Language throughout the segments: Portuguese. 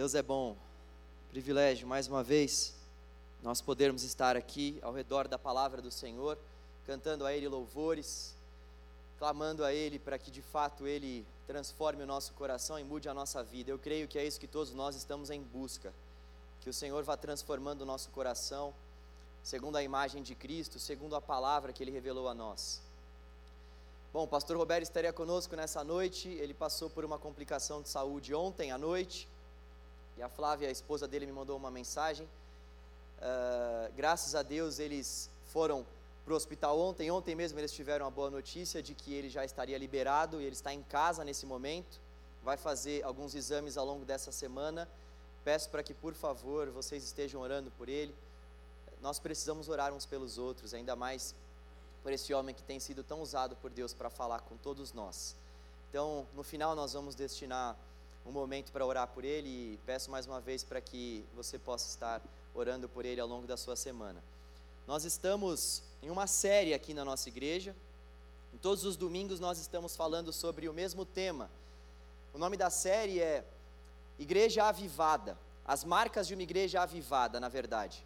Deus é bom. Privilégio, mais uma vez, nós podermos estar aqui ao redor da palavra do Senhor, cantando a Ele louvores, clamando a Ele para que de fato Ele transforme o nosso coração e mude a nossa vida. Eu creio que é isso que todos nós estamos em busca. Que o Senhor vá transformando o nosso coração, segundo a imagem de Cristo, segundo a palavra que Ele revelou a nós. Bom, o pastor Roberto estaria conosco nessa noite. Ele passou por uma complicação de saúde ontem à noite. E a Flávia, a esposa dele, me mandou uma mensagem. Uh, graças a Deus eles foram para o hospital ontem. Ontem mesmo eles tiveram a boa notícia de que ele já estaria liberado e ele está em casa nesse momento. Vai fazer alguns exames ao longo dessa semana. Peço para que, por favor, vocês estejam orando por ele. Nós precisamos orar uns pelos outros, ainda mais por esse homem que tem sido tão usado por Deus para falar com todos nós. Então, no final, nós vamos destinar um momento para orar por ele e peço mais uma vez para que você possa estar orando por ele ao longo da sua semana. Nós estamos em uma série aqui na nossa igreja. Em todos os domingos nós estamos falando sobre o mesmo tema. O nome da série é Igreja Avivada. As marcas de uma igreja avivada, na verdade.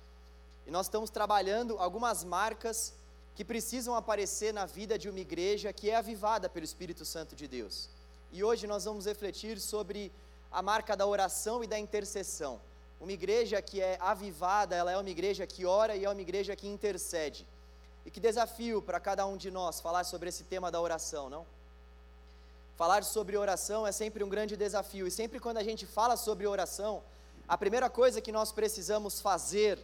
E nós estamos trabalhando algumas marcas que precisam aparecer na vida de uma igreja que é avivada pelo Espírito Santo de Deus. E hoje nós vamos refletir sobre a marca da oração e da intercessão. Uma igreja que é avivada, ela é uma igreja que ora e é uma igreja que intercede. E que desafio para cada um de nós falar sobre esse tema da oração, não? Falar sobre oração é sempre um grande desafio, e sempre quando a gente fala sobre oração, a primeira coisa que nós precisamos fazer,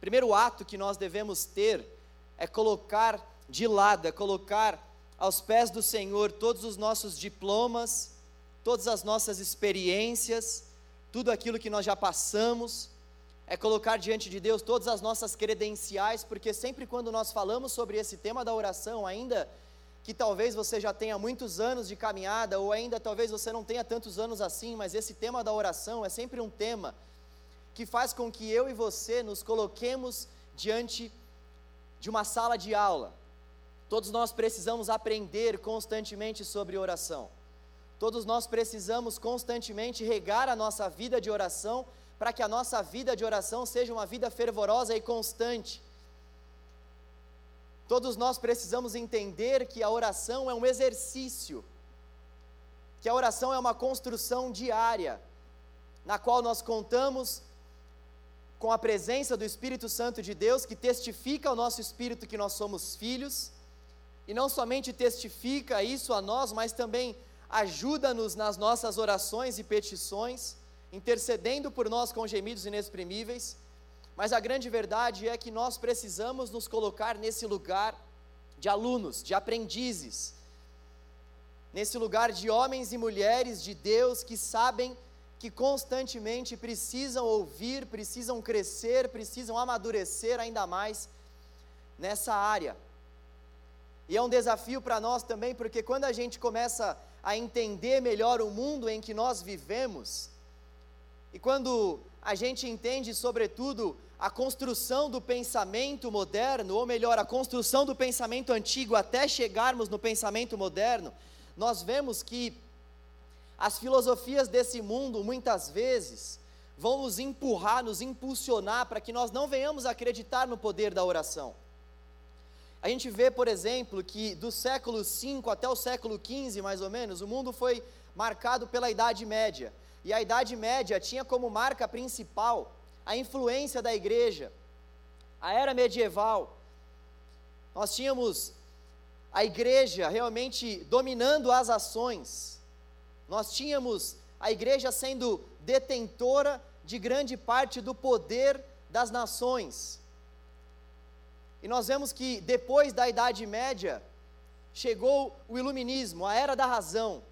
primeiro ato que nós devemos ter, é colocar de lado, é colocar aos pés do Senhor todos os nossos diplomas, todas as nossas experiências, tudo aquilo que nós já passamos, é colocar diante de Deus todas as nossas credenciais, porque sempre quando nós falamos sobre esse tema da oração, ainda que talvez você já tenha muitos anos de caminhada, ou ainda talvez você não tenha tantos anos assim, mas esse tema da oração é sempre um tema que faz com que eu e você nos coloquemos diante de uma sala de aula, Todos nós precisamos aprender constantemente sobre oração. Todos nós precisamos constantemente regar a nossa vida de oração para que a nossa vida de oração seja uma vida fervorosa e constante. Todos nós precisamos entender que a oração é um exercício, que a oração é uma construção diária, na qual nós contamos com a presença do Espírito Santo de Deus, que testifica ao nosso espírito que nós somos filhos e não somente testifica isso a nós, mas também ajuda-nos nas nossas orações e petições, intercedendo por nós com gemidos inexprimíveis. Mas a grande verdade é que nós precisamos nos colocar nesse lugar de alunos, de aprendizes, nesse lugar de homens e mulheres de Deus que sabem que constantemente precisam ouvir, precisam crescer, precisam amadurecer ainda mais nessa área. E é um desafio para nós também, porque quando a gente começa a entender melhor o mundo em que nós vivemos, e quando a gente entende, sobretudo, a construção do pensamento moderno, ou melhor, a construção do pensamento antigo até chegarmos no pensamento moderno, nós vemos que as filosofias desse mundo, muitas vezes, vão nos empurrar, nos impulsionar para que nós não venhamos acreditar no poder da oração. A gente vê, por exemplo, que do século V até o século XV, mais ou menos, o mundo foi marcado pela Idade Média. E a Idade Média tinha como marca principal a influência da igreja. A era medieval, nós tínhamos a igreja realmente dominando as ações. Nós tínhamos a igreja sendo detentora de grande parte do poder das nações. E nós vemos que depois da Idade Média, chegou o Iluminismo, a era da razão.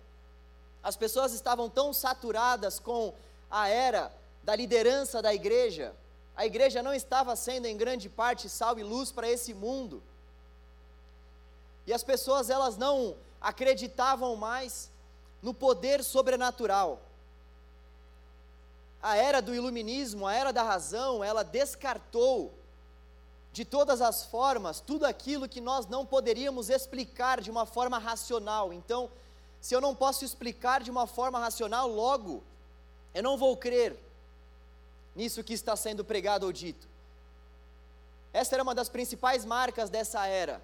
As pessoas estavam tão saturadas com a era da liderança da igreja, a igreja não estava sendo em grande parte sal e luz para esse mundo. E as pessoas elas não acreditavam mais no poder sobrenatural. A era do iluminismo, a era da razão, ela descartou de todas as formas, tudo aquilo que nós não poderíamos explicar de uma forma racional. Então, se eu não posso explicar de uma forma racional, logo, Eu não vou crer nisso que está sendo pregado ou dito. Essa era uma das principais marcas dessa era.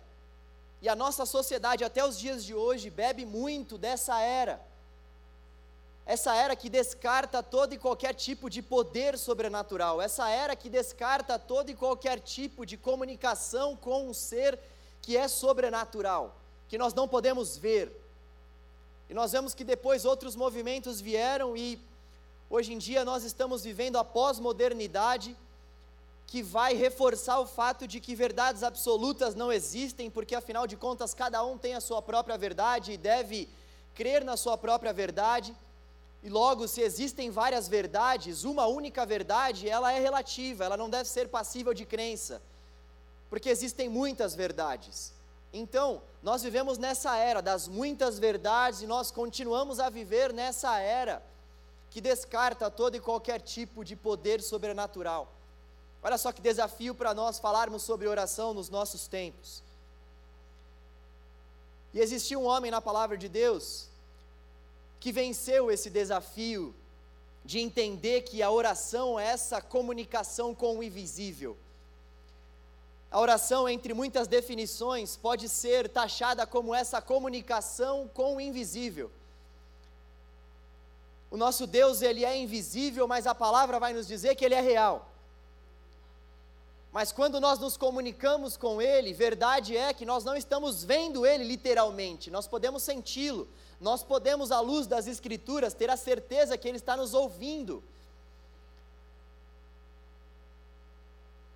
E a nossa sociedade, até os dias de hoje, bebe muito dessa era. Essa era que descarta todo e qualquer tipo de poder sobrenatural. Essa era que descarta todo e qualquer tipo de comunicação com um ser que é sobrenatural, que nós não podemos ver. E nós vemos que depois outros movimentos vieram e hoje em dia nós estamos vivendo a pós-modernidade que vai reforçar o fato de que verdades absolutas não existem, porque afinal de contas cada um tem a sua própria verdade e deve crer na sua própria verdade. E logo, se existem várias verdades, uma única verdade, ela é relativa, ela não deve ser passível de crença, porque existem muitas verdades. Então, nós vivemos nessa era das muitas verdades e nós continuamos a viver nessa era que descarta todo e qualquer tipo de poder sobrenatural. Olha só que desafio para nós falarmos sobre oração nos nossos tempos. E existia um homem na palavra de Deus que venceu esse desafio de entender que a oração é essa comunicação com o invisível. A oração, entre muitas definições, pode ser taxada como essa comunicação com o invisível. O nosso Deus, ele é invisível, mas a palavra vai nos dizer que ele é real. Mas quando nós nos comunicamos com Ele, verdade é que nós não estamos vendo Ele literalmente, nós podemos senti-lo, nós podemos, à luz das Escrituras, ter a certeza que Ele está nos ouvindo.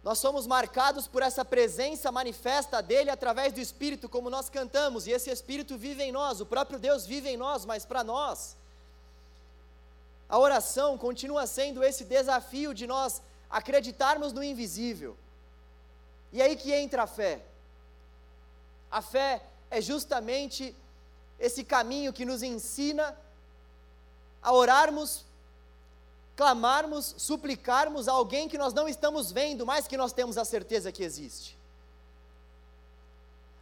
Nós somos marcados por essa presença manifesta dele através do Espírito, como nós cantamos, e esse Espírito vive em nós, o próprio Deus vive em nós, mas para nós, a oração continua sendo esse desafio de nós acreditarmos no invisível. E aí que entra a fé. A fé é justamente esse caminho que nos ensina a orarmos, clamarmos, suplicarmos a alguém que nós não estamos vendo, mas que nós temos a certeza que existe.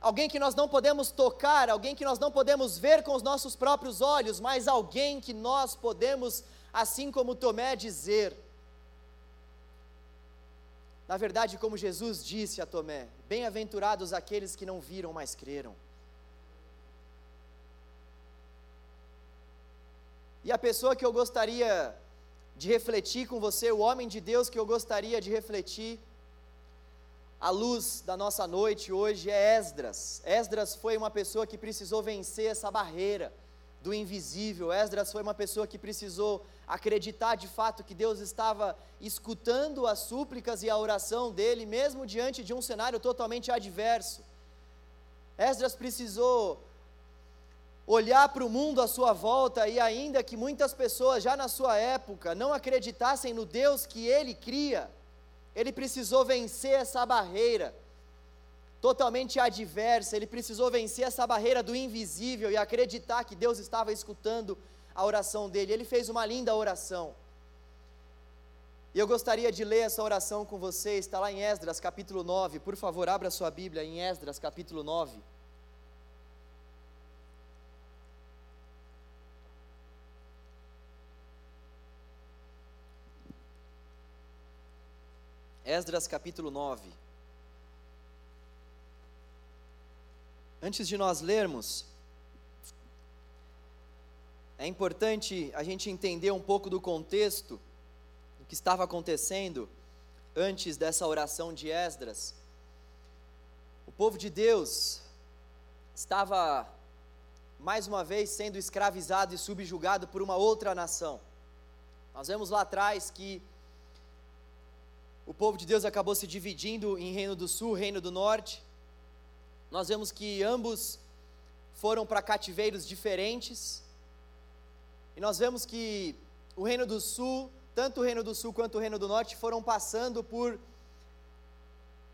Alguém que nós não podemos tocar, alguém que nós não podemos ver com os nossos próprios olhos, mas alguém que nós podemos, assim como Tomé, dizer: na verdade, como Jesus disse a Tomé: Bem-aventurados aqueles que não viram, mas creram. E a pessoa que eu gostaria de refletir com você, o homem de Deus que eu gostaria de refletir, à luz da nossa noite hoje, é Esdras. Esdras foi uma pessoa que precisou vencer essa barreira do invisível. Esdras foi uma pessoa que precisou acreditar de fato que Deus estava escutando as súplicas e a oração dele, mesmo diante de um cenário totalmente adverso. Esdras precisou olhar para o mundo à sua volta e, ainda que muitas pessoas já na sua época não acreditassem no Deus que ele cria, ele precisou vencer essa barreira totalmente adversa, ele precisou vencer essa barreira do invisível e acreditar que Deus estava escutando a oração dele. Ele fez uma linda oração. E eu gostaria de ler essa oração com você, está lá em Esdras capítulo 9. Por favor, abra sua Bíblia em Esdras capítulo 9. Esdras capítulo 9. Antes de nós lermos, é importante a gente entender um pouco do contexto do que estava acontecendo antes dessa oração de Esdras. O povo de Deus estava mais uma vez sendo escravizado e subjugado por uma outra nação. Nós vemos lá atrás que o povo de Deus acabou se dividindo em Reino do Sul, Reino do Norte nós vemos que ambos foram para cativeiros diferentes. E nós vemos que o Reino do Sul, tanto o Reino do Sul quanto o Reino do Norte, foram passando por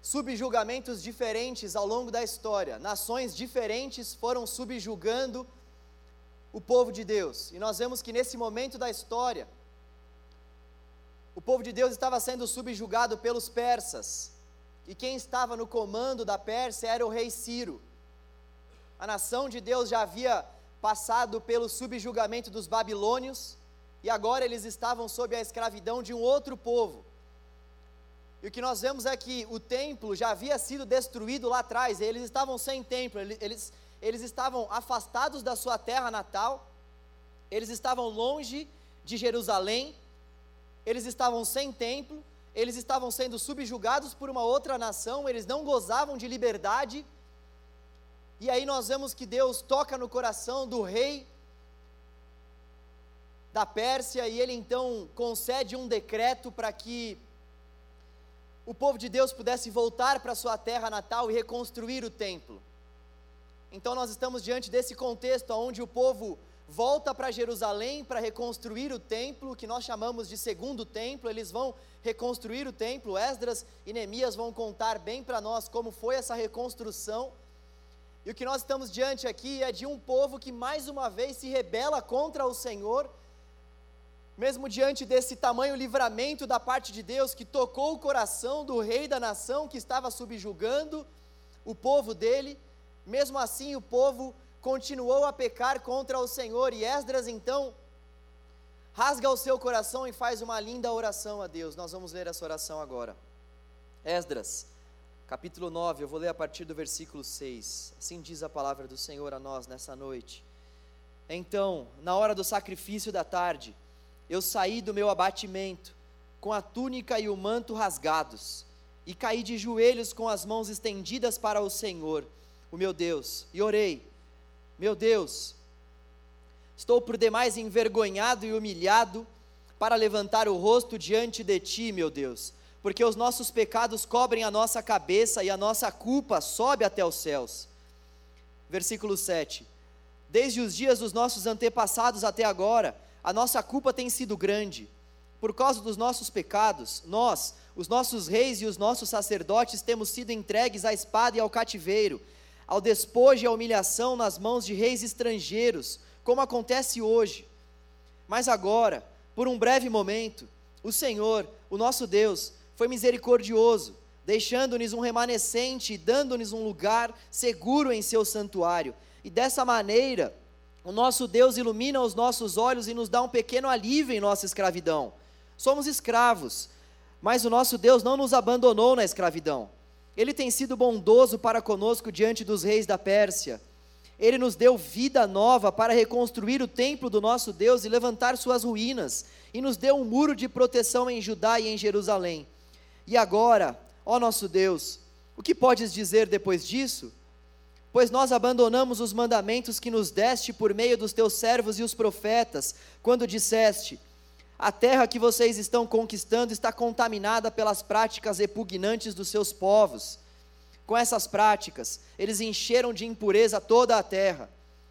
subjugamentos diferentes ao longo da história. Nações diferentes foram subjugando o povo de Deus. E nós vemos que nesse momento da história, o povo de Deus estava sendo subjugado pelos persas e quem estava no comando da Pérsia era o rei Ciro. A nação de Deus já havia passado pelo subjugamento dos babilônios, e agora eles estavam sob a escravidão de um outro povo. E o que nós vemos é que o templo já havia sido destruído lá atrás, eles estavam sem templo, eles, eles estavam afastados da sua terra natal, eles estavam longe de Jerusalém, eles estavam sem templo, eles estavam sendo subjugados por uma outra nação, eles não gozavam de liberdade. E aí nós vemos que Deus toca no coração do rei da Pérsia e ele então concede um decreto para que o povo de Deus pudesse voltar para sua terra natal e reconstruir o templo. Então nós estamos diante desse contexto onde o povo volta para Jerusalém para reconstruir o templo, que nós chamamos de segundo templo. Eles vão reconstruir o templo. Esdras e Neemias vão contar bem para nós como foi essa reconstrução. E o que nós estamos diante aqui é de um povo que mais uma vez se rebela contra o Senhor mesmo diante desse tamanho livramento da parte de Deus que tocou o coração do rei da nação que estava subjugando o povo dele, mesmo assim o povo continuou a pecar contra o Senhor e Esdras então rasga o seu coração e faz uma linda oração a Deus. Nós vamos ler essa oração agora. Esdras, capítulo 9, eu vou ler a partir do versículo 6. Assim diz a palavra do Senhor a nós nessa noite. Então, na hora do sacrifício da tarde, eu saí do meu abatimento, com a túnica e o manto rasgados, e caí de joelhos com as mãos estendidas para o Senhor, o meu Deus, e orei: Meu Deus, estou por demais envergonhado e humilhado para levantar o rosto diante de ti, meu Deus, porque os nossos pecados cobrem a nossa cabeça e a nossa culpa sobe até os céus. Versículo 7. Desde os dias dos nossos antepassados até agora, a nossa culpa tem sido grande. Por causa dos nossos pecados, nós, os nossos reis e os nossos sacerdotes, temos sido entregues à espada e ao cativeiro, ao despojo e à humilhação nas mãos de reis estrangeiros, como acontece hoje. Mas agora, por um breve momento, o Senhor, o nosso Deus, foi misericordioso, deixando-nos um remanescente e dando-nos um lugar seguro em seu santuário. E dessa maneira, o nosso Deus ilumina os nossos olhos e nos dá um pequeno alívio em nossa escravidão. Somos escravos, mas o nosso Deus não nos abandonou na escravidão. Ele tem sido bondoso para conosco diante dos reis da Pérsia. Ele nos deu vida nova para reconstruir o templo do nosso Deus e levantar suas ruínas, e nos deu um muro de proteção em Judá e em Jerusalém. E agora, ó nosso Deus, o que podes dizer depois disso? Pois nós abandonamos os mandamentos que nos deste por meio dos teus servos e os profetas, quando disseste: A terra que vocês estão conquistando está contaminada pelas práticas repugnantes dos seus povos. Com essas práticas, eles encheram de impureza toda a terra.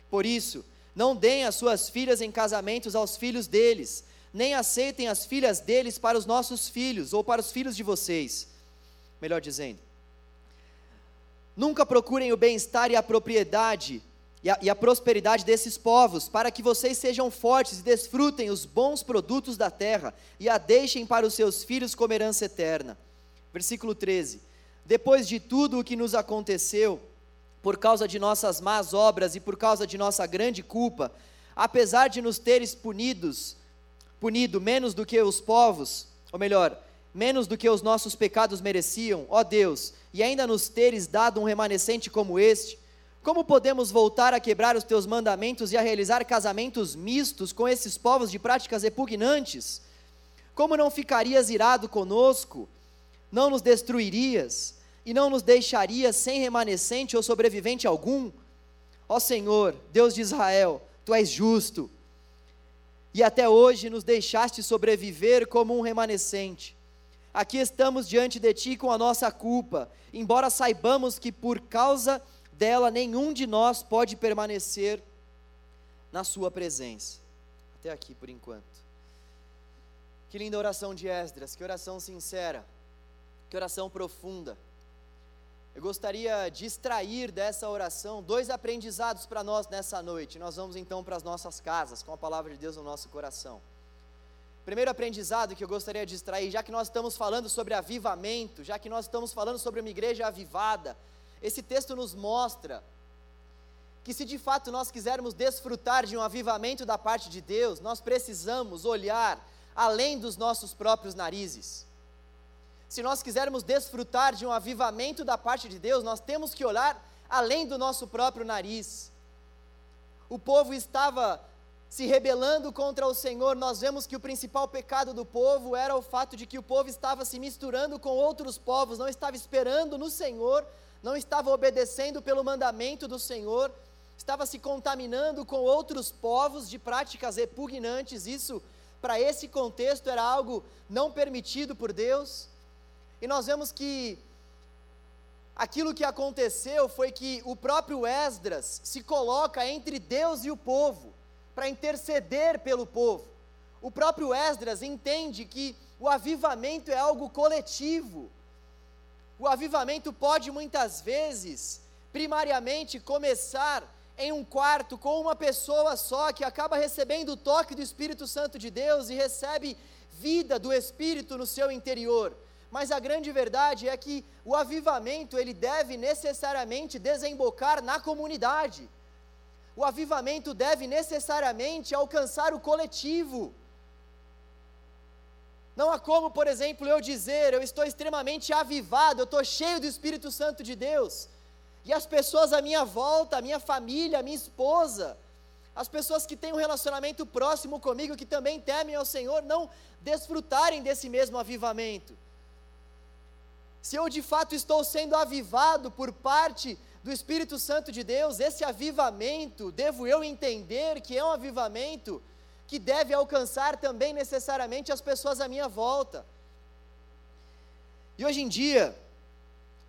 Por isso, não deem as suas filhas em casamentos aos filhos deles, nem aceitem as filhas deles para os nossos filhos ou para os filhos de vocês. Melhor dizendo, Nunca procurem o bem-estar e a propriedade e a, e a, prosperidade desses povos, para que vocês sejam fortes e desfrutem os bons produtos da terra e a deixem para os seus filhos como herança eterna. Versículo 13: Depois de tudo o que nos aconteceu, por causa de nossas más obras e por causa de nossa grande culpa, apesar de nos teres punidos, punido menos do que os povos, ou melhor, menos do que os nossos pecados mereciam, ó Deus, e ainda nos teres dado um remanescente como este, como podemos voltar a quebrar os teus mandamentos e a realizar casamentos mistos com esses povos de práticas repugnantes? Como não ficarias irado conosco? Não nos destruirias e não nos deixarias sem remanescente ou sobrevivente algum? Ó Senhor, Deus de Israel, tu és justo. E até hoje nos deixaste sobreviver como um remanescente aqui estamos diante de Ti com a nossa culpa, embora saibamos que por causa dela nenhum de nós pode permanecer na Sua presença. Até aqui por enquanto. Que linda oração de Esdras, que oração sincera, que oração profunda. Eu gostaria de extrair dessa oração dois aprendizados para nós nessa noite. Nós vamos então para as nossas casas com a palavra de Deus no nosso coração. Primeiro aprendizado que eu gostaria de extrair, já que nós estamos falando sobre avivamento, já que nós estamos falando sobre uma igreja avivada, esse texto nos mostra que se de fato nós quisermos desfrutar de um avivamento da parte de Deus, nós precisamos olhar além dos nossos próprios narizes. Se nós quisermos desfrutar de um avivamento da parte de Deus, nós temos que olhar além do nosso próprio nariz. O povo estava se rebelando contra o Senhor, nós vemos que o principal pecado do povo era o fato de que o povo estava se misturando com outros povos, não estava esperando no Senhor, não estava obedecendo pelo mandamento do Senhor, estava se contaminando com outros povos de práticas repugnantes. Isso, para esse contexto, era algo não permitido por Deus. E nós vemos que aquilo que aconteceu foi que o próprio Esdras se coloca entre Deus e o povo para interceder pelo povo. O próprio Esdras entende que o avivamento é algo coletivo. O avivamento pode muitas vezes, primariamente, começar em um quarto com uma pessoa só que acaba recebendo o toque do Espírito Santo de Deus e recebe vida do Espírito no seu interior. Mas a grande verdade é que o avivamento ele deve necessariamente desembocar na comunidade o avivamento deve necessariamente alcançar o coletivo. Não há como, por exemplo, eu dizer, eu estou extremamente avivado, eu estou cheio do Espírito Santo de Deus, e as pessoas à minha volta, a minha família, a minha esposa, as pessoas que têm um relacionamento próximo comigo, que também temem ao Senhor, não desfrutarem desse mesmo avivamento. Se eu de fato estou sendo avivado por parte do Espírito Santo de Deus, esse avivamento, devo eu entender que é um avivamento que deve alcançar também necessariamente as pessoas à minha volta. E hoje em dia,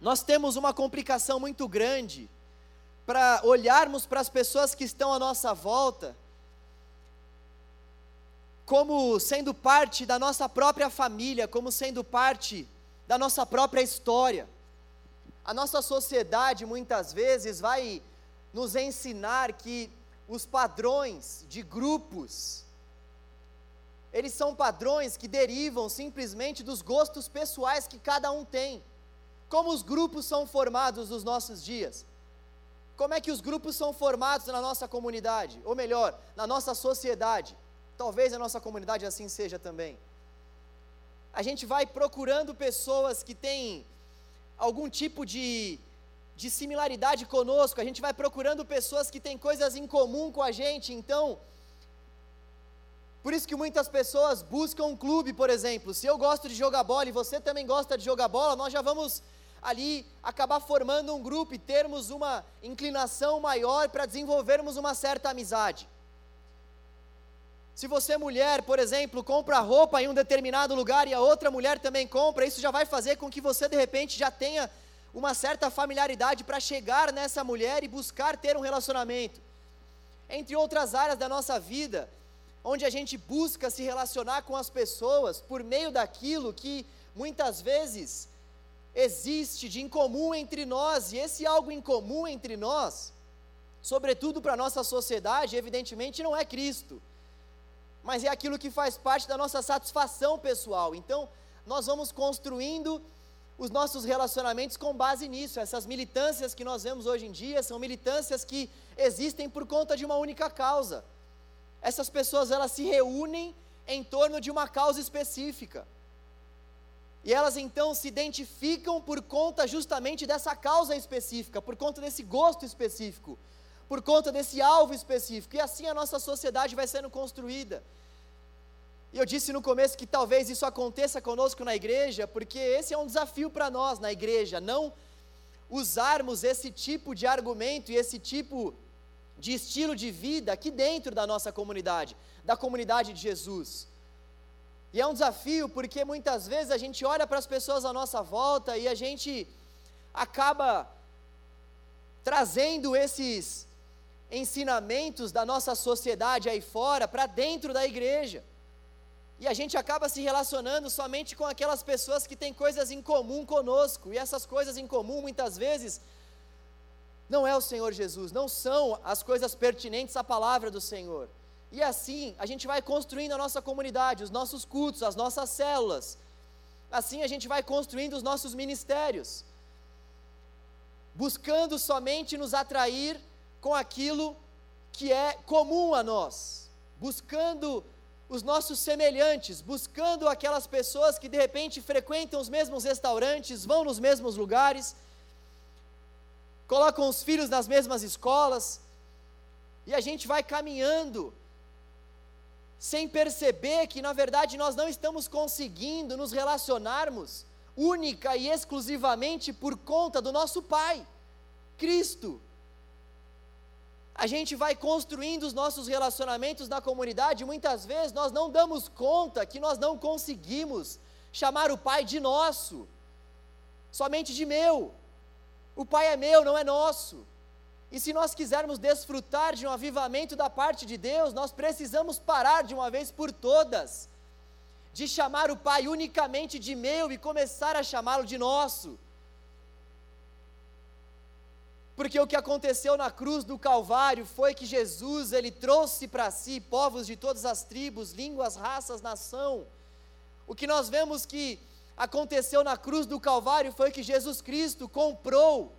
nós temos uma complicação muito grande para olharmos para as pessoas que estão à nossa volta como sendo parte da nossa própria família, como sendo parte da nossa própria história. A nossa sociedade muitas vezes vai nos ensinar que os padrões de grupos, eles são padrões que derivam simplesmente dos gostos pessoais que cada um tem. Como os grupos são formados nos nossos dias? Como é que os grupos são formados na nossa comunidade? Ou melhor, na nossa sociedade? Talvez a nossa comunidade assim seja também. A gente vai procurando pessoas que têm algum tipo de, de similaridade conosco, a gente vai procurando pessoas que têm coisas em comum com a gente, então. Por isso que muitas pessoas buscam um clube, por exemplo. Se eu gosto de jogar bola e você também gosta de jogar bola, nós já vamos ali acabar formando um grupo e termos uma inclinação maior para desenvolvermos uma certa amizade. Se você, mulher, por exemplo, compra roupa em um determinado lugar e a outra mulher também compra, isso já vai fazer com que você, de repente, já tenha uma certa familiaridade para chegar nessa mulher e buscar ter um relacionamento. Entre outras áreas da nossa vida, onde a gente busca se relacionar com as pessoas por meio daquilo que muitas vezes existe de incomum entre nós, e esse algo incomum entre nós, sobretudo para a nossa sociedade, evidentemente não é Cristo mas é aquilo que faz parte da nossa satisfação pessoal. Então, nós vamos construindo os nossos relacionamentos com base nisso. Essas militâncias que nós vemos hoje em dia são militâncias que existem por conta de uma única causa. Essas pessoas elas se reúnem em torno de uma causa específica. E elas então se identificam por conta justamente dessa causa específica, por conta desse gosto específico, por conta desse alvo específico. E assim a nossa sociedade vai sendo construída. E eu disse no começo que talvez isso aconteça conosco na igreja, porque esse é um desafio para nós na igreja, não usarmos esse tipo de argumento e esse tipo de estilo de vida aqui dentro da nossa comunidade, da comunidade de Jesus. E é um desafio porque muitas vezes a gente olha para as pessoas à nossa volta e a gente acaba trazendo esses ensinamentos da nossa sociedade aí fora para dentro da igreja. E a gente acaba se relacionando somente com aquelas pessoas que têm coisas em comum conosco, e essas coisas em comum muitas vezes não é o Senhor Jesus, não são as coisas pertinentes à palavra do Senhor. E assim a gente vai construindo a nossa comunidade, os nossos cultos, as nossas células. Assim a gente vai construindo os nossos ministérios, buscando somente nos atrair com aquilo que é comum a nós, buscando os nossos semelhantes, buscando aquelas pessoas que de repente frequentam os mesmos restaurantes, vão nos mesmos lugares, colocam os filhos nas mesmas escolas, e a gente vai caminhando, sem perceber que na verdade nós não estamos conseguindo nos relacionarmos única e exclusivamente por conta do nosso Pai, Cristo a gente vai construindo os nossos relacionamentos na comunidade, muitas vezes nós não damos conta que nós não conseguimos chamar o Pai de nosso, somente de meu. O Pai é meu, não é nosso. E se nós quisermos desfrutar de um avivamento da parte de Deus, nós precisamos parar de uma vez por todas, de chamar o Pai unicamente de meu e começar a chamá-lo de nosso. Porque o que aconteceu na cruz do Calvário foi que Jesus, ele trouxe para si povos de todas as tribos, línguas, raças, nação. O que nós vemos que aconteceu na cruz do Calvário foi que Jesus Cristo comprou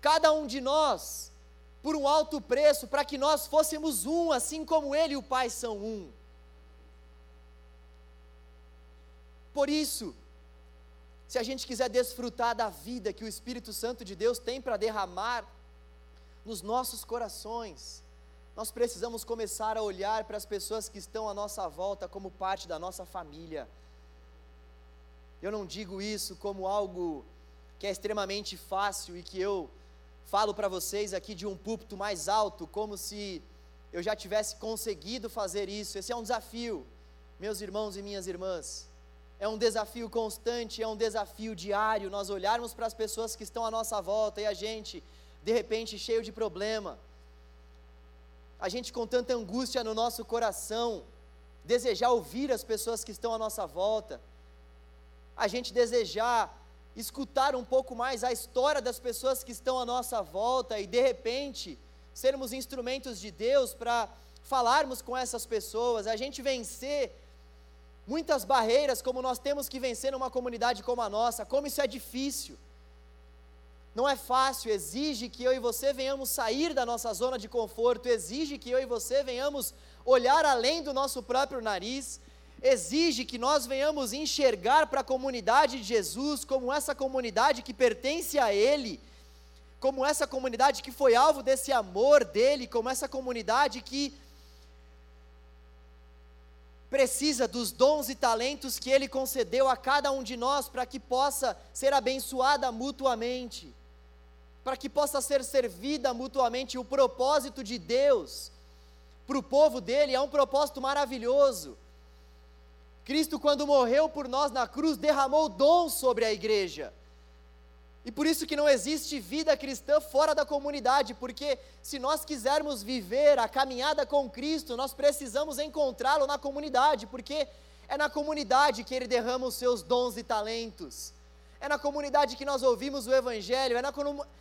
cada um de nós por um alto preço, para que nós fôssemos um, assim como Ele e o Pai são um. Por isso, se a gente quiser desfrutar da vida que o Espírito Santo de Deus tem para derramar nos nossos corações, nós precisamos começar a olhar para as pessoas que estão à nossa volta como parte da nossa família. Eu não digo isso como algo que é extremamente fácil e que eu falo para vocês aqui de um púlpito mais alto, como se eu já tivesse conseguido fazer isso. Esse é um desafio, meus irmãos e minhas irmãs. É um desafio constante, é um desafio diário, nós olharmos para as pessoas que estão à nossa volta e a gente, de repente, cheio de problema, a gente com tanta angústia no nosso coração, desejar ouvir as pessoas que estão à nossa volta, a gente desejar escutar um pouco mais a história das pessoas que estão à nossa volta e, de repente, sermos instrumentos de Deus para falarmos com essas pessoas, a gente vencer muitas barreiras como nós temos que vencer numa comunidade como a nossa, como isso é difícil. Não é fácil, exige que eu e você venhamos sair da nossa zona de conforto, exige que eu e você venhamos olhar além do nosso próprio nariz, exige que nós venhamos enxergar para a comunidade de Jesus como essa comunidade que pertence a Ele, como essa comunidade que foi alvo desse amor dele, como essa comunidade que precisa dos dons e talentos que Ele concedeu a cada um de nós para que possa ser abençoada mutuamente, para que possa ser servida mutuamente. O propósito de Deus para o povo dele é um propósito maravilhoso. Cristo, quando morreu por nós na cruz, derramou dons sobre a igreja. E por isso que não existe vida cristã fora da comunidade, porque se nós quisermos viver a caminhada com Cristo, nós precisamos encontrá-lo na comunidade, porque é na comunidade que ele derrama os seus dons e talentos. É na comunidade que nós ouvimos o Evangelho, é na,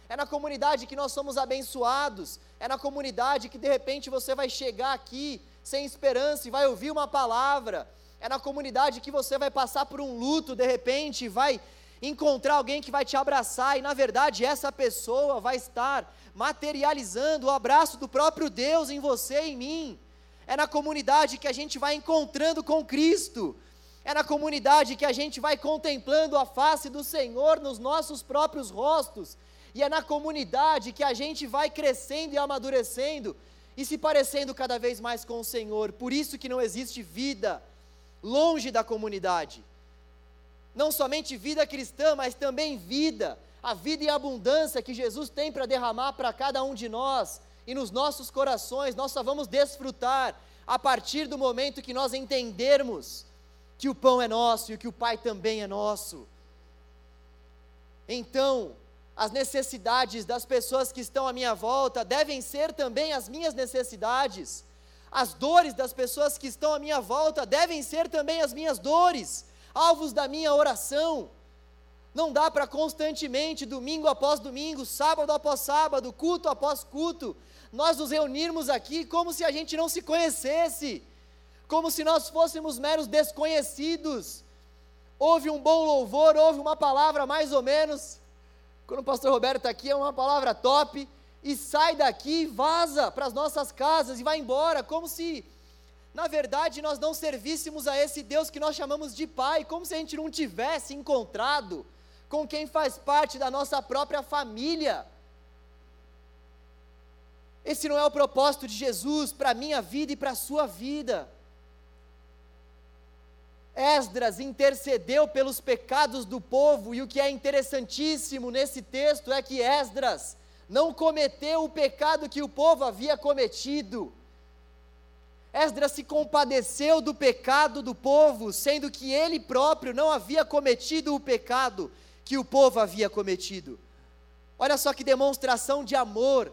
é na comunidade que nós somos abençoados, é na comunidade que de repente você vai chegar aqui sem esperança e vai ouvir uma palavra, é na comunidade que você vai passar por um luto de repente vai encontrar alguém que vai te abraçar, e na verdade essa pessoa vai estar materializando o abraço do próprio Deus em você e em mim. É na comunidade que a gente vai encontrando com Cristo. É na comunidade que a gente vai contemplando a face do Senhor nos nossos próprios rostos. E é na comunidade que a gente vai crescendo e amadurecendo e se parecendo cada vez mais com o Senhor. Por isso que não existe vida longe da comunidade não somente vida cristã, mas também vida, a vida em abundância que Jesus tem para derramar para cada um de nós e nos nossos corações, nós só vamos desfrutar a partir do momento que nós entendermos que o pão é nosso e que o Pai também é nosso. Então, as necessidades das pessoas que estão à minha volta devem ser também as minhas necessidades. As dores das pessoas que estão à minha volta devem ser também as minhas dores alvos da minha oração. Não dá para constantemente, domingo após domingo, sábado após sábado, culto após culto, nós nos reunirmos aqui como se a gente não se conhecesse, como se nós fôssemos meros desconhecidos. Houve um bom louvor, houve uma palavra mais ou menos. Quando o pastor Roberto está aqui, é uma palavra top. E sai daqui, vaza para as nossas casas e vai embora, como se, na verdade, nós não servíssemos a esse Deus que nós chamamos de Pai, como se a gente não tivesse encontrado com quem faz parte da nossa própria família. Esse não é o propósito de Jesus para a minha vida e para a sua vida. Esdras intercedeu pelos pecados do povo, e o que é interessantíssimo nesse texto é que Esdras não cometeu o pecado que o povo havia cometido. Esdras se compadeceu do pecado do povo, sendo que ele próprio não havia cometido o pecado que o povo havia cometido. Olha só que demonstração de amor.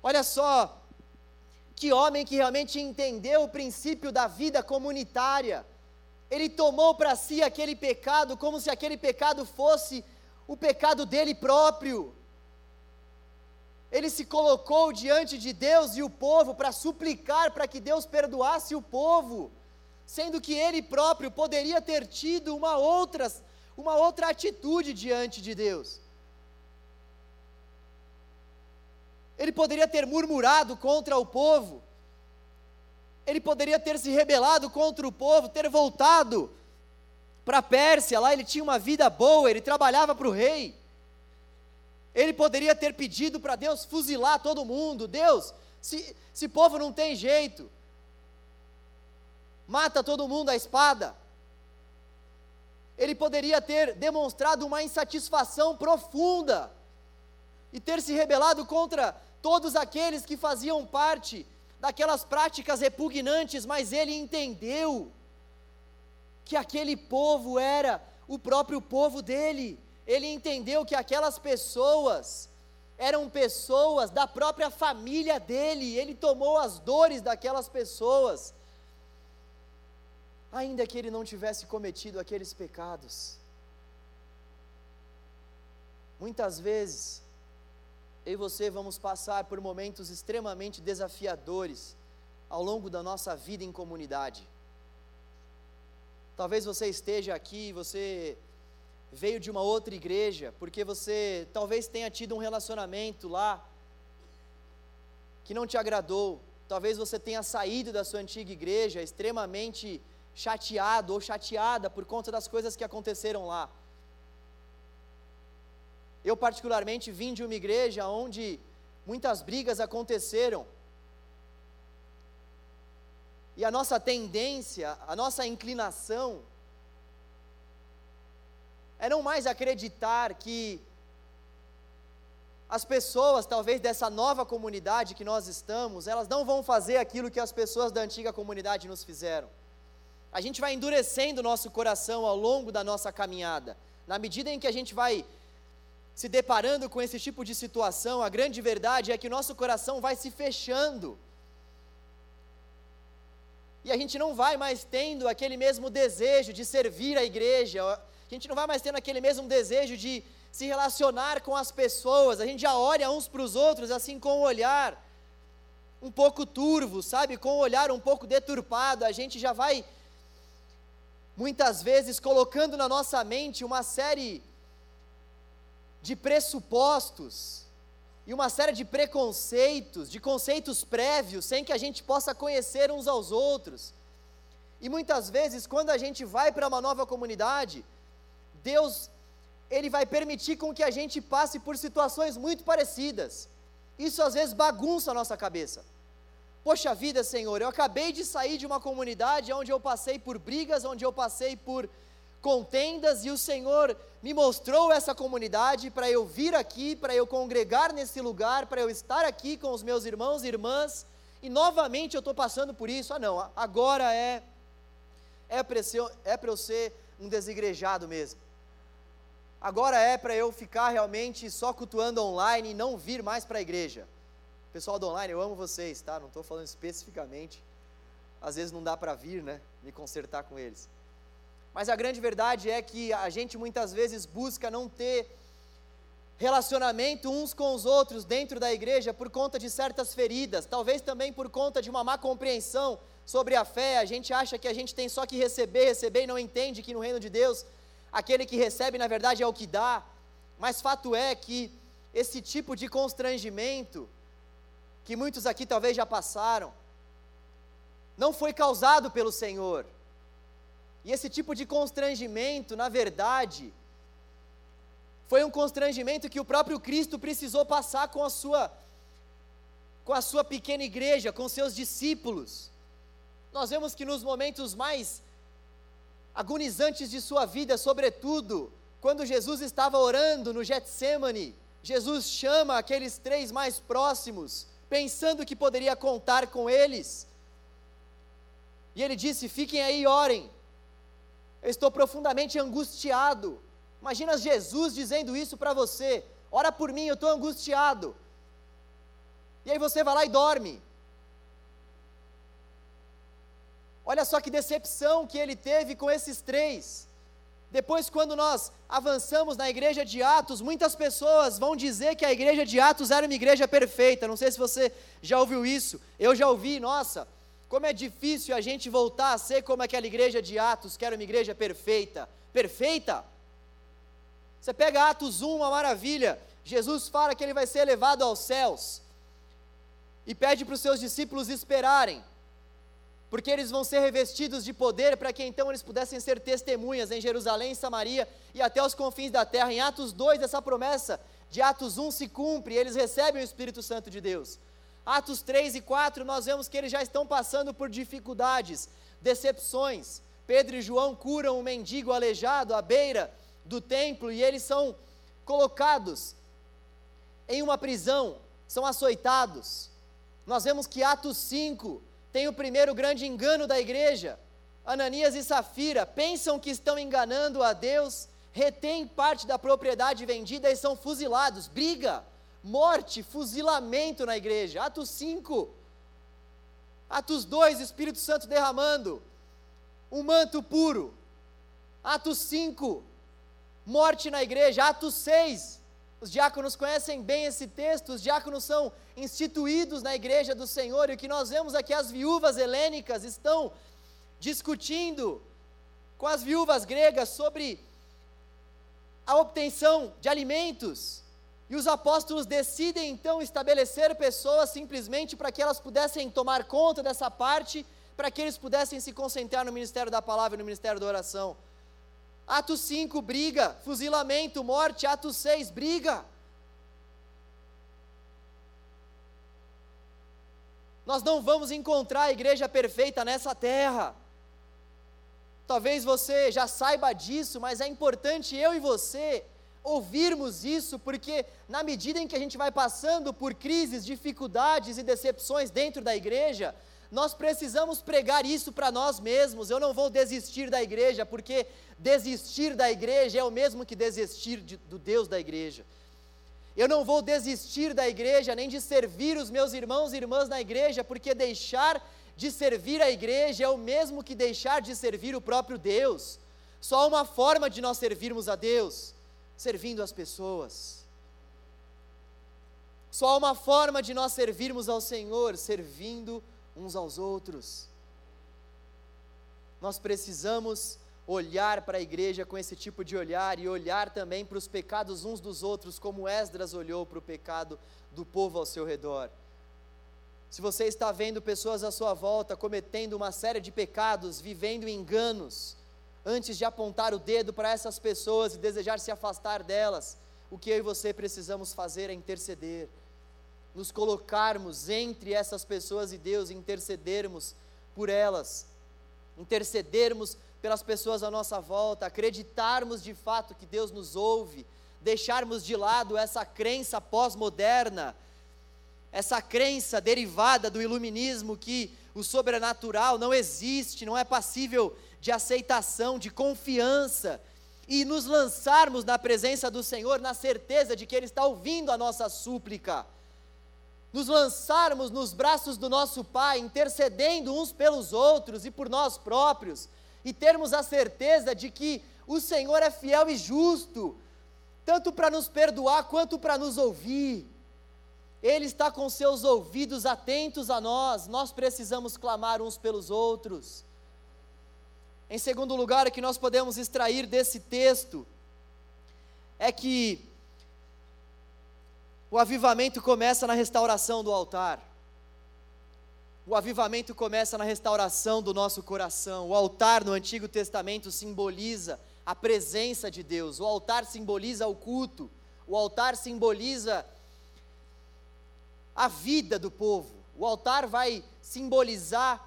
Olha só que homem que realmente entendeu o princípio da vida comunitária. Ele tomou para si aquele pecado como se aquele pecado fosse o pecado dele próprio ele se colocou diante de Deus e o povo para suplicar para que Deus perdoasse o povo, sendo que ele próprio poderia ter tido uma outra, uma outra atitude diante de Deus. Ele poderia ter murmurado contra o povo, ele poderia ter se rebelado contra o povo, ter voltado para a Pérsia, lá ele tinha uma vida boa, ele trabalhava para o rei. Ele poderia ter pedido para Deus fuzilar todo mundo. Deus, se, esse povo não tem jeito, mata todo mundo à espada. Ele poderia ter demonstrado uma insatisfação profunda e ter se rebelado contra todos aqueles que faziam parte daquelas práticas repugnantes, mas ele entendeu que aquele povo era o próprio povo dele ele entendeu que aquelas pessoas eram pessoas da própria família dele, ele tomou as dores daquelas pessoas, ainda que ele não tivesse cometido aqueles pecados. Muitas vezes, eu e você vamos passar por momentos extremamente desafiadores ao longo da nossa vida em comunidade. Talvez você esteja aqui, você veio de uma outra igreja, porque você talvez tenha tido um relacionamento lá que não te agradou, talvez você tenha saído da sua antiga igreja extremamente chateado ou chateada por conta das coisas que aconteceram lá. Eu, particularmente, vim de uma igreja onde muitas brigas aconteceram. E a nossa tendência, a nossa inclinação, é não mais acreditar que as pessoas, talvez dessa nova comunidade que nós estamos, elas não vão fazer aquilo que as pessoas da antiga comunidade nos fizeram. A gente vai endurecendo o nosso coração ao longo da nossa caminhada. Na medida em que a gente vai se deparando com esse tipo de situação, a grande verdade é que o nosso coração vai se fechando. E a gente não vai mais tendo aquele mesmo desejo de servir a igreja, a gente não vai mais tendo aquele mesmo desejo de se relacionar com as pessoas, a gente já olha uns para os outros assim com o um olhar um pouco turvo, sabe? Com o um olhar um pouco deturpado, a gente já vai muitas vezes colocando na nossa mente uma série de pressupostos e uma série de preconceitos, de conceitos prévios, sem que a gente possa conhecer uns aos outros. E muitas vezes, quando a gente vai para uma nova comunidade, Deus, Ele vai permitir com que a gente passe por situações muito parecidas. Isso às vezes bagunça a nossa cabeça. Poxa vida, Senhor, eu acabei de sair de uma comunidade onde eu passei por brigas, onde eu passei por contendas, e o Senhor me mostrou essa comunidade para eu vir aqui, para eu congregar nesse lugar, para eu estar aqui com os meus irmãos e irmãs, e novamente eu estou passando por isso. Ah, não, agora é, é para é eu ser um desigrejado mesmo agora é para eu ficar realmente só cultuando online e não vir mais para a igreja. Pessoal do online, eu amo vocês, tá? Não estou falando especificamente. Às vezes não dá para vir, né? Me consertar com eles. Mas a grande verdade é que a gente muitas vezes busca não ter relacionamento uns com os outros dentro da igreja por conta de certas feridas, talvez também por conta de uma má compreensão sobre a fé. A gente acha que a gente tem só que receber, receber e não entende que no reino de Deus aquele que recebe, na verdade, é o que dá, mas fato é que esse tipo de constrangimento, que muitos aqui talvez já passaram, não foi causado pelo Senhor. E esse tipo de constrangimento, na verdade, foi um constrangimento que o próprio Cristo precisou passar com a sua com a sua pequena igreja, com seus discípulos. Nós vemos que nos momentos mais agonizantes de sua vida, sobretudo quando Jesus estava orando no Getsemane, Jesus chama aqueles três mais próximos, pensando que poderia contar com eles. E ele disse: Fiquem aí e orem. Eu estou profundamente angustiado. Imagina Jesus dizendo isso para você: Ora por mim, eu estou angustiado. E aí você vai lá e dorme. Olha só que decepção que ele teve com esses três. Depois, quando nós avançamos na igreja de Atos, muitas pessoas vão dizer que a igreja de Atos era uma igreja perfeita. Não sei se você já ouviu isso. Eu já ouvi, nossa, como é difícil a gente voltar a ser como aquela igreja de Atos, que era uma igreja perfeita. Perfeita? Você pega Atos 1, uma maravilha. Jesus fala que ele vai ser elevado aos céus e pede para os seus discípulos esperarem, porque eles vão ser revestidos de poder para que então eles pudessem ser testemunhas em Jerusalém, Samaria e até os confins da terra. Em Atos 2, essa promessa de Atos 1 se cumpre, eles recebem o Espírito Santo de Deus. Atos 3 e 4, nós vemos que eles já estão passando por dificuldades, decepções. Pedro e João curam um mendigo aleijado à beira do templo e eles são colocados em uma prisão, são açoitados. Nós vemos que Atos 5 tem o primeiro grande engano da igreja. Ananias e Safira pensam que estão enganando a Deus, retêm parte da propriedade vendida e são fuzilados. Briga, morte, fuzilamento na igreja. Atos 5. Atos 2, Espírito Santo derramando um manto puro. Atos 5, morte na igreja. Atos 6, os diáconos conhecem bem esse texto, os diáconos são instituídos na igreja do Senhor, e o que nós vemos aqui, as viúvas helênicas estão discutindo com as viúvas gregas sobre a obtenção de alimentos, e os apóstolos decidem então estabelecer pessoas simplesmente para que elas pudessem tomar conta dessa parte, para que eles pudessem se concentrar no ministério da palavra e no ministério da oração. Atos 5, briga, fuzilamento, morte. Atos 6, briga. Nós não vamos encontrar a igreja perfeita nessa terra. Talvez você já saiba disso, mas é importante eu e você ouvirmos isso, porque na medida em que a gente vai passando por crises, dificuldades e decepções dentro da igreja, nós precisamos pregar isso para nós mesmos. Eu não vou desistir da igreja, porque desistir da igreja é o mesmo que desistir de, do Deus da igreja. Eu não vou desistir da igreja, nem de servir os meus irmãos e irmãs na igreja, porque deixar de servir a igreja é o mesmo que deixar de servir o próprio Deus. Só uma forma de nós servirmos a Deus: servindo as pessoas. Só uma forma de nós servirmos ao Senhor, servindo uns aos outros. Nós precisamos olhar para a igreja com esse tipo de olhar e olhar também para os pecados uns dos outros, como Esdras olhou para o pecado do povo ao seu redor. Se você está vendo pessoas à sua volta cometendo uma série de pecados, vivendo enganos, antes de apontar o dedo para essas pessoas e desejar se afastar delas, o que eu e você precisamos fazer é interceder nos colocarmos entre essas pessoas e Deus, intercedermos por elas, intercedermos pelas pessoas à nossa volta, acreditarmos de fato que Deus nos ouve, deixarmos de lado essa crença pós-moderna, essa crença derivada do iluminismo que o sobrenatural não existe, não é passível de aceitação, de confiança, e nos lançarmos na presença do Senhor na certeza de que Ele está ouvindo a nossa súplica nos lançarmos nos braços do nosso Pai, intercedendo uns pelos outros e por nós próprios, e termos a certeza de que o Senhor é fiel e justo, tanto para nos perdoar quanto para nos ouvir. Ele está com seus ouvidos atentos a nós, nós precisamos clamar uns pelos outros. Em segundo lugar, o que nós podemos extrair desse texto é que O avivamento começa na restauração do altar. O avivamento começa na restauração do nosso coração. O altar no Antigo Testamento simboliza a presença de Deus. O altar simboliza o culto. O altar simboliza a vida do povo. O altar vai simbolizar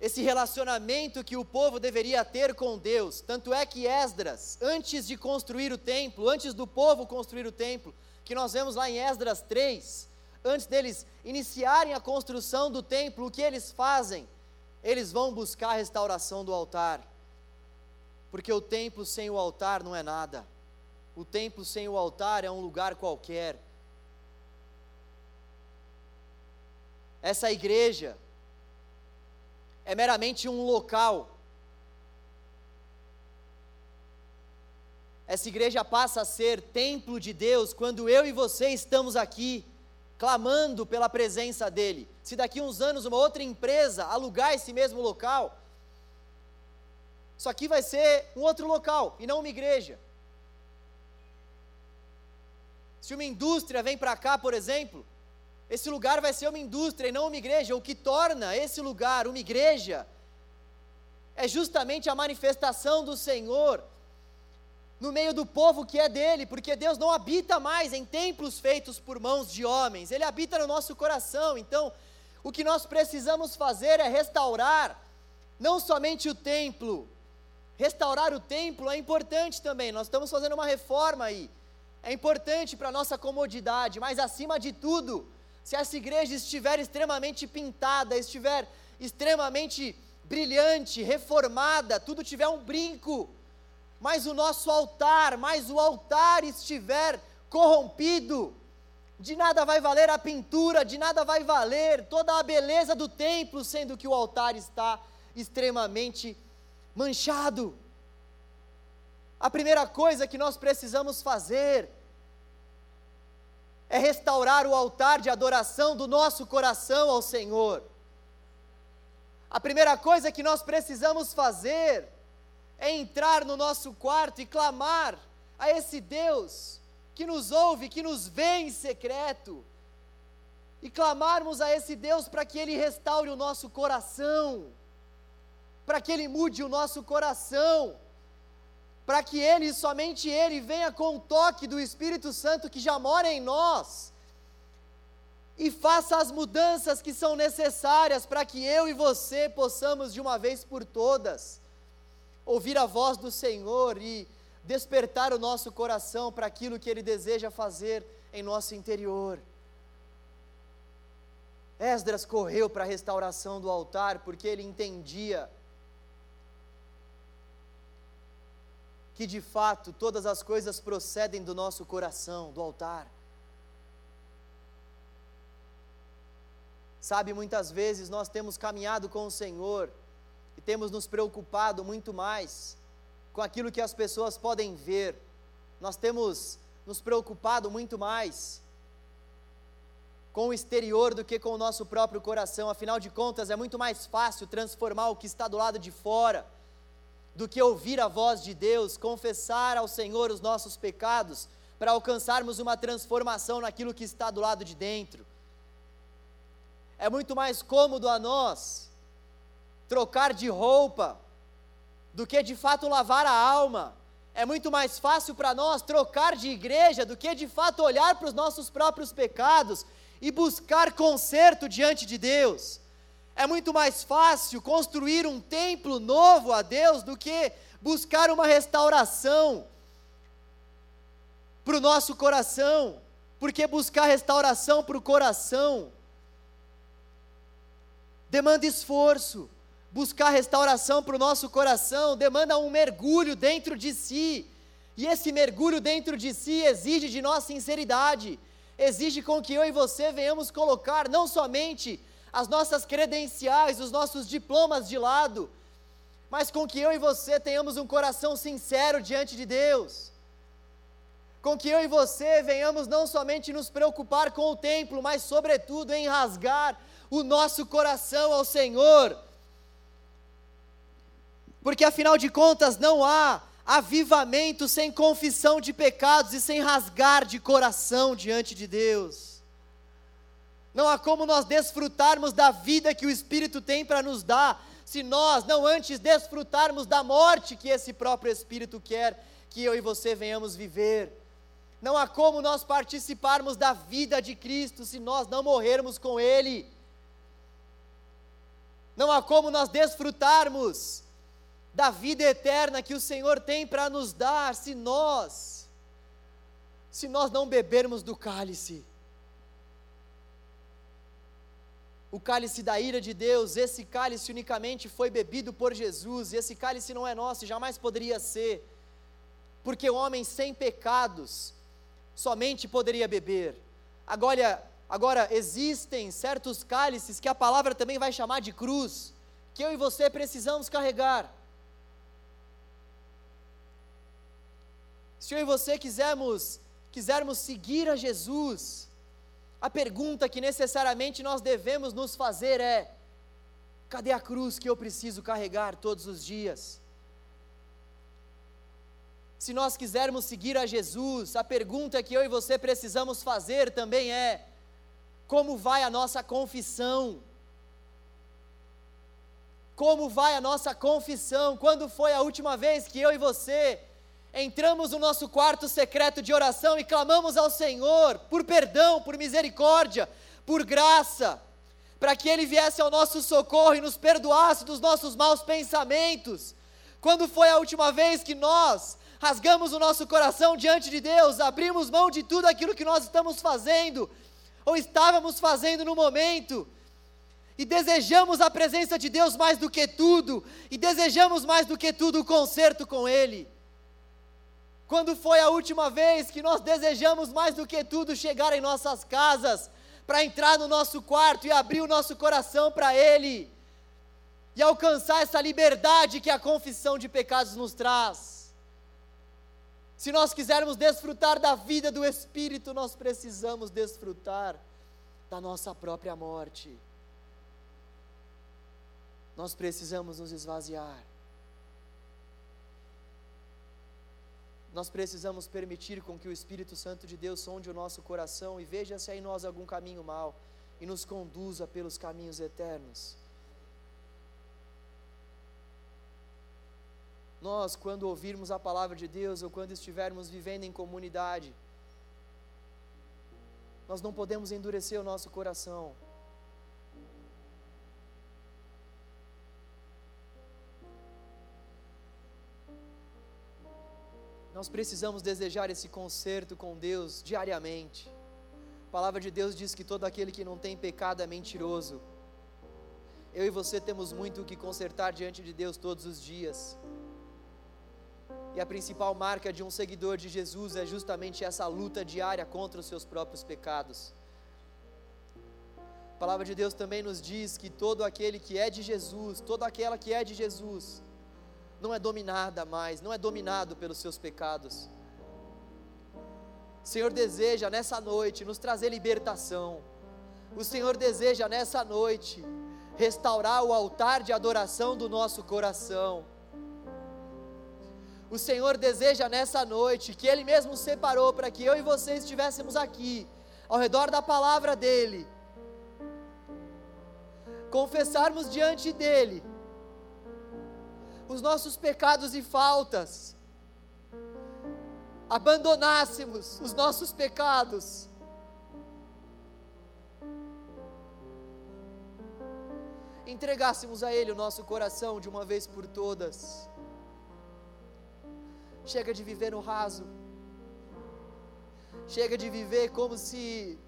esse relacionamento que o povo deveria ter com Deus. Tanto é que Esdras, antes de construir o templo, antes do povo construir o templo, que nós vemos lá em Esdras 3, antes deles iniciarem a construção do templo, o que eles fazem? Eles vão buscar a restauração do altar. Porque o templo sem o altar não é nada. O templo sem o altar é um lugar qualquer. Essa igreja é meramente um local. Essa igreja passa a ser templo de Deus quando eu e você estamos aqui, clamando pela presença dEle. Se daqui uns anos uma outra empresa alugar esse mesmo local, isso aqui vai ser um outro local e não uma igreja. Se uma indústria vem para cá, por exemplo, esse lugar vai ser uma indústria e não uma igreja. O que torna esse lugar uma igreja é justamente a manifestação do Senhor no meio do povo que é dele, porque Deus não habita mais em templos feitos por mãos de homens, ele habita no nosso coração. Então, o que nós precisamos fazer é restaurar não somente o templo, restaurar o templo é importante também. Nós estamos fazendo uma reforma aí. É importante para a nossa comodidade, mas acima de tudo, se essa igreja estiver extremamente pintada, estiver extremamente brilhante, reformada, tudo tiver um brinco, mas o nosso altar, mas o altar estiver corrompido, de nada vai valer a pintura, de nada vai valer toda a beleza do templo, sendo que o altar está extremamente manchado. A primeira coisa que nós precisamos fazer é restaurar o altar de adoração do nosso coração ao Senhor. A primeira coisa que nós precisamos fazer é entrar no nosso quarto e clamar a esse Deus que nos ouve, que nos vê em secreto, e clamarmos a esse Deus para que Ele restaure o nosso coração, para que Ele mude o nosso coração, para que Ele, somente Ele, venha com o toque do Espírito Santo que já mora em nós e faça as mudanças que são necessárias para que eu e você possamos, de uma vez por todas, ouvir a voz do Senhor e despertar o nosso coração para aquilo que Ele deseja fazer em nosso interior. Esdras correu para a restauração do altar porque ele entendia que de fato todas as coisas procedem do nosso coração, do altar. Sabe, muitas vezes nós temos caminhado com o Senhor temos nos preocupado muito mais com aquilo que as pessoas podem ver, nós temos nos preocupado muito mais com o exterior do que com o nosso próprio coração, afinal de contas, é muito mais fácil transformar o que está do lado de fora do que ouvir a voz de Deus, confessar ao Senhor os nossos pecados, para alcançarmos uma transformação naquilo que está do lado de dentro. É muito mais cômodo a nós trocar de roupa do que de fato lavar a alma. É muito mais fácil para nós trocar de igreja do que de fato olhar para os nossos próprios pecados e buscar conserto diante de Deus. É muito mais fácil construir um templo novo a Deus do que buscar uma restauração para o nosso coração, porque buscar restauração para o coração demanda esforço, buscar restauração para o nosso coração demanda um mergulho dentro de si, e esse mergulho dentro de si exige de nós sinceridade, exige com que eu e você venhamos colocar não somente as nossas credenciais, os nossos diplomas de lado, mas com que eu e você tenhamos um coração sincero diante de Deus. Com que eu e você venhamos não somente nos preocupar com o templo, mas, sobretudo, em rasgar o nosso coração ao Senhor. Porque afinal de contas não há avivamento sem confissão de pecados e sem rasgar de coração diante de Deus. Não há como nós desfrutarmos da vida que o Espírito tem para nos dar, se nós não antes desfrutarmos da morte que esse próprio Espírito quer que eu e você venhamos viver. Não há como nós participarmos da vida de Cristo se nós não morrermos com Ele. Não há como nós desfrutarmos da vida eterna que o Senhor tem para nos dar se nós se nós não bebermos do cálice. O cálice da ira de Deus, esse cálice unicamente foi bebido por Jesus, e esse cálice não é nosso, jamais poderia ser, porque o homem sem pecados somente poderia beber. Agora, agora existem certos cálices que a palavra também vai chamar de cruz, que eu e você precisamos carregar. Se eu e você quisermos, quisermos seguir a Jesus, a pergunta que necessariamente nós devemos nos fazer é: cadê a cruz que eu preciso carregar todos os dias? Se nós quisermos seguir a Jesus, a pergunta que eu e você precisamos fazer também é: como vai a nossa confissão? Como vai a nossa confissão? Quando foi a última vez que eu e você entramos no nosso quarto secreto de oração e clamamos ao Senhor por perdão, por misericórdia, por graça, para que Ele viesse ao nosso socorro e nos perdoasse dos nossos maus pensamentos. Quando foi a última vez que nós rasgamos o nosso coração diante de Deus, abrimos mão de tudo aquilo que nós estamos fazendo, ou estávamos fazendo no momento, e desejamos a presença de Deus mais do que tudo, e desejamos mais do que tudo o conserto com Ele. Quando foi a última vez que nós desejamos mais do que tudo chegar em nossas casas, para entrar no nosso quarto e abrir o nosso coração para Ele, e alcançar essa liberdade que a confissão de pecados nos traz? Se nós quisermos desfrutar da vida do Espírito, nós precisamos desfrutar da nossa própria morte. Nós precisamos nos esvaziar. Nós precisamos permitir com que o Espírito Santo de Deus sonde o nosso coração e veja se há em nós algum caminho mau e nos conduza pelos caminhos eternos. Nós, quando ouvirmos a palavra de Deus ou quando estivermos vivendo em comunidade, nós não podemos endurecer o nosso coração. Nós precisamos desejar esse conserto com Deus diariamente. A palavra de Deus diz que todo aquele que não tem pecado é mentiroso. Eu e você temos muito o que consertar diante de Deus todos os dias. E a principal marca de um seguidor de Jesus é justamente essa luta diária contra os seus próprios pecados. A palavra de Deus também nos diz que todo aquele que é de Jesus, toda aquela que é de Jesus, não é dominada mais, não é dominado pelos seus pecados. O Senhor deseja nessa noite nos trazer libertação. O Senhor deseja nessa noite restaurar o altar de adoração do nosso coração. O Senhor deseja nessa noite que Ele mesmo separou para que eu e você estivéssemos aqui, ao redor da palavra dEle, confessarmos diante dEle os nossos pecados e faltas, abandonássemos os nossos pecados, entregássemos a Ele o nosso coração de uma vez por todas. Chega de viver no raso, chega de viver como se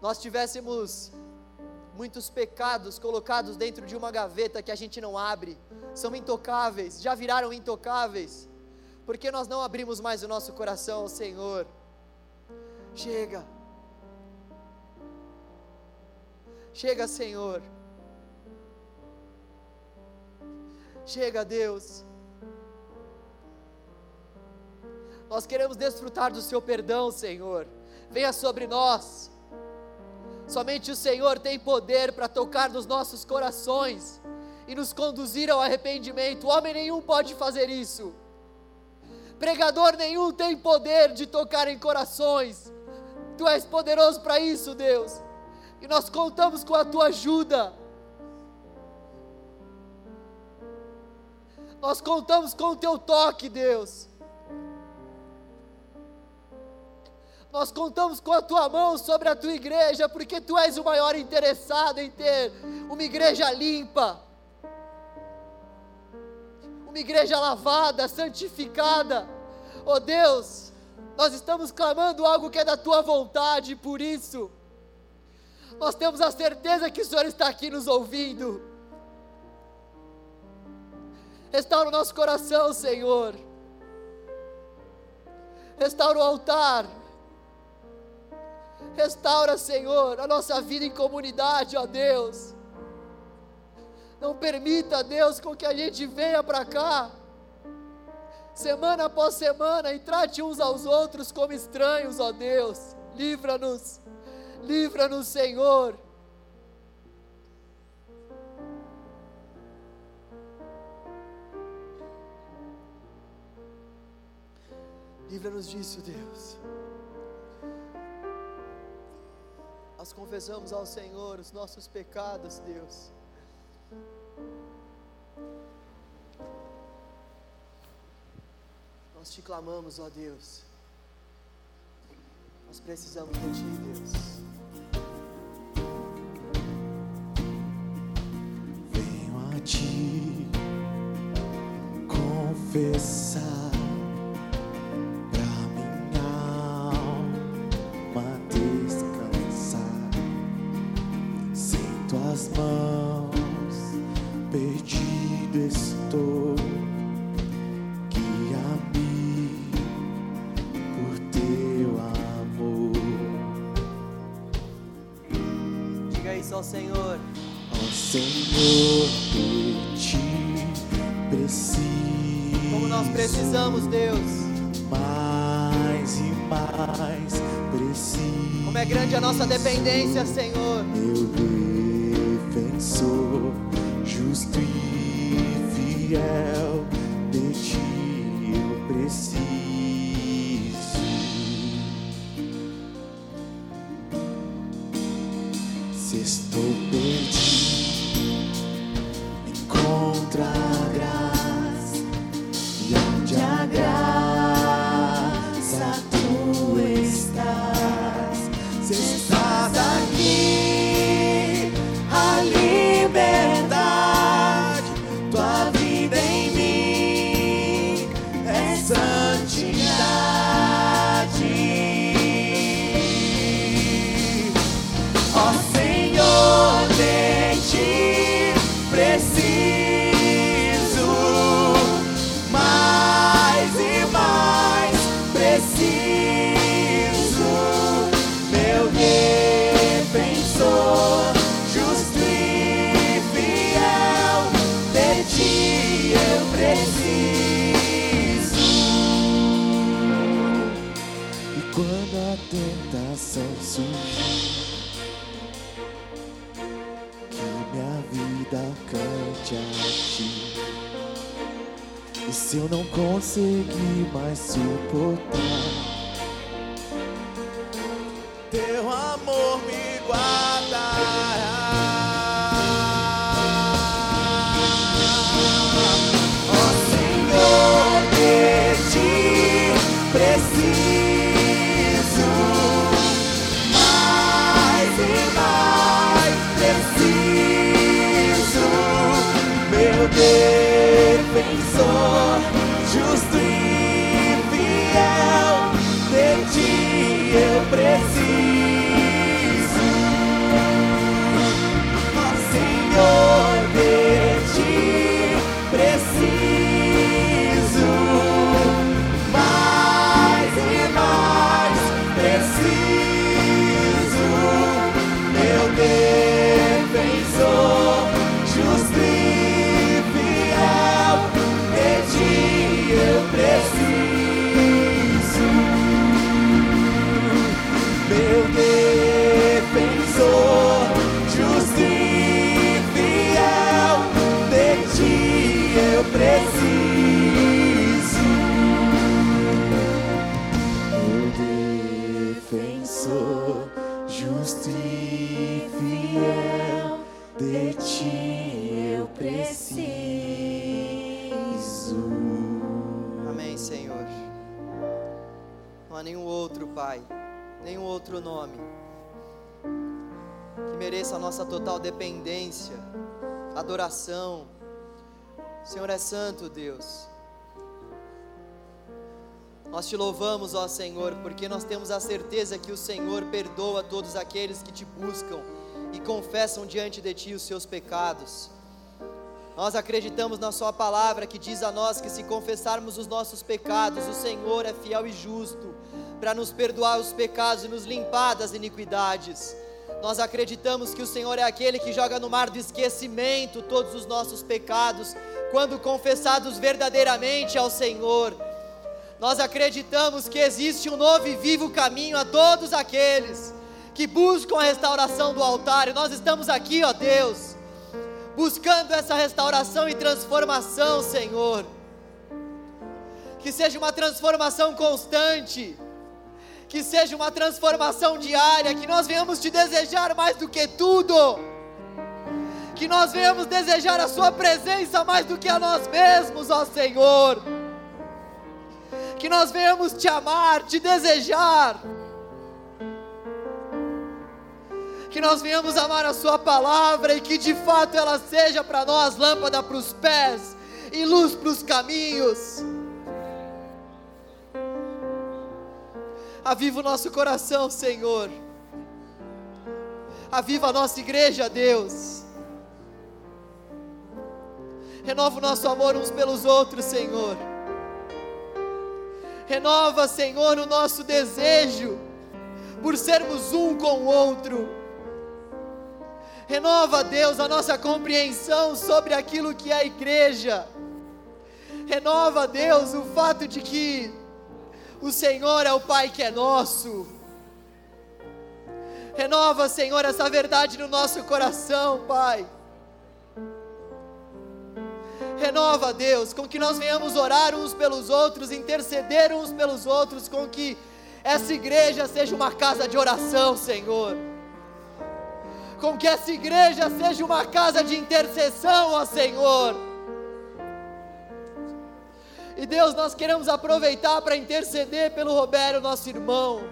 nós tivéssemos muitos pecados colocados dentro de uma gaveta que a gente não abre, são intocáveis, já viraram intocáveis, porque nós não abrimos mais o nosso coração ao Senhor. Chega, chega, Senhor, chega, Deus. Nós queremos desfrutar do Seu perdão, Senhor. Venha sobre nós. Somente o Senhor tem poder para tocar nos nossos corações e nos conduzir ao arrependimento. Homem nenhum pode fazer isso. Pregador nenhum tem poder de tocar em corações. Tu és poderoso para isso, Deus. E nós contamos com a tua ajuda. Nós contamos com o teu toque, Deus. Nós contamos com a tua mão sobre a tua igreja, porque tu és o maior interessado em ter uma igreja limpa, uma igreja lavada, santificada. Oh Deus, nós estamos clamando algo que é da tua vontade, por isso, nós temos a certeza que o Senhor está aqui nos ouvindo. Restaura o nosso coração, Senhor. Restaura o altar Restaura, Senhor, a nossa vida em comunidade, ó Deus. Não permita, Deus, com que a gente venha para cá, semana após semana, e trate uns aos outros como estranhos, ó Deus. Livra-nos, livra-nos, Senhor. Livra-nos disso, Deus. Nós confessamos ao Senhor os nossos pecados, Deus. Nós te clamamos, ó Deus. Nós precisamos de Ti, Deus. Venho a Ti confessar. Mais preciso. Como é grande a nossa dependência, Senhor. Meu defensor, justo e fiel, outro nome que mereça a nossa total dependência, adoração. O Senhor é santo, Deus. Nós te louvamos, ó Senhor, porque nós temos a certeza que o Senhor perdoa todos aqueles que te buscam e confessam diante de ti os seus pecados. Nós acreditamos na Sua palavra que diz a nós que se confessarmos os nossos pecados, o Senhor é fiel e justo para nos perdoar os pecados e nos limpar das iniquidades. Nós acreditamos que o Senhor é aquele que joga no mar do esquecimento todos os nossos pecados, quando confessados verdadeiramente ao Senhor. Nós acreditamos que existe um novo e vivo caminho a todos aqueles que buscam a restauração do altar, e nós estamos aqui, ó Deus buscando essa restauração e transformação, Senhor. Que seja uma transformação constante, que seja uma transformação diária, que nós venhamos te desejar mais do que tudo, que nós venhamos desejar a Sua presença mais do que a nós mesmos, ó Senhor. Que nós venhamos te amar, te desejar que nós venhamos amar a Sua palavra e que de fato ela seja para nós lâmpada para os pés e luz para os caminhos. Aviva o nosso coração, Senhor. Aviva a nossa igreja, Deus. Renova o nosso amor uns pelos outros, Senhor. Renova, Senhor, o nosso desejo por sermos um com o outro Renova, Deus, a nossa compreensão sobre aquilo que é a igreja. Renova, Deus, o fato de que o Senhor é o Pai que é nosso. Renova, Senhor, essa verdade no nosso coração, Pai. Renova, Deus, com que nós venhamos orar uns pelos outros, interceder uns pelos outros, com que essa igreja seja uma casa de oração, Senhor com que essa igreja seja uma casa de intercessão, ó Senhor. E Deus, nós queremos aproveitar para interceder pelo Roberto, nosso irmão.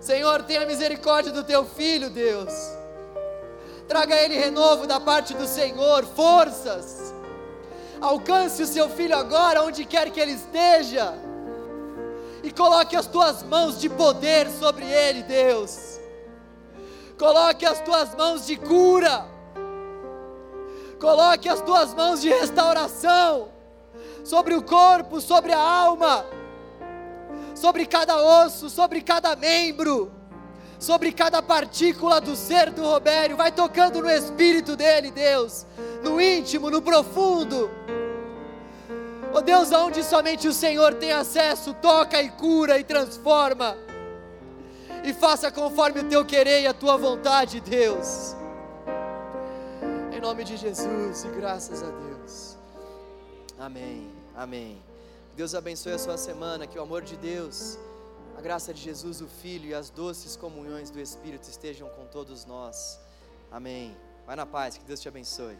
Senhor, tenha misericórdia do teu filho, Deus. Traga ele renovo da parte do Senhor, forças. Alcance o seu filho agora, onde quer que ele esteja. E coloque as tuas mãos de poder sobre ele, Deus Coloque as tuas mãos de cura. Coloque as tuas mãos de restauração sobre o corpo, sobre a alma, sobre cada osso, sobre cada membro, sobre cada partícula do ser do Robério. Vai tocando no espírito dele, Deus, no íntimo, no profundo. Oh Deus, aonde somente o Senhor tem acesso, toca e cura e transforma e faça conforme o teu querer e a tua vontade, Deus. Em nome de Jesus e graças a Deus. Amém. Amém. Deus abençoe a sua semana, que o amor de Deus, a graça de Jesus, o Filho e as doces comunhões do Espírito estejam com todos nós. Amém. Vai na paz, que Deus te abençoe.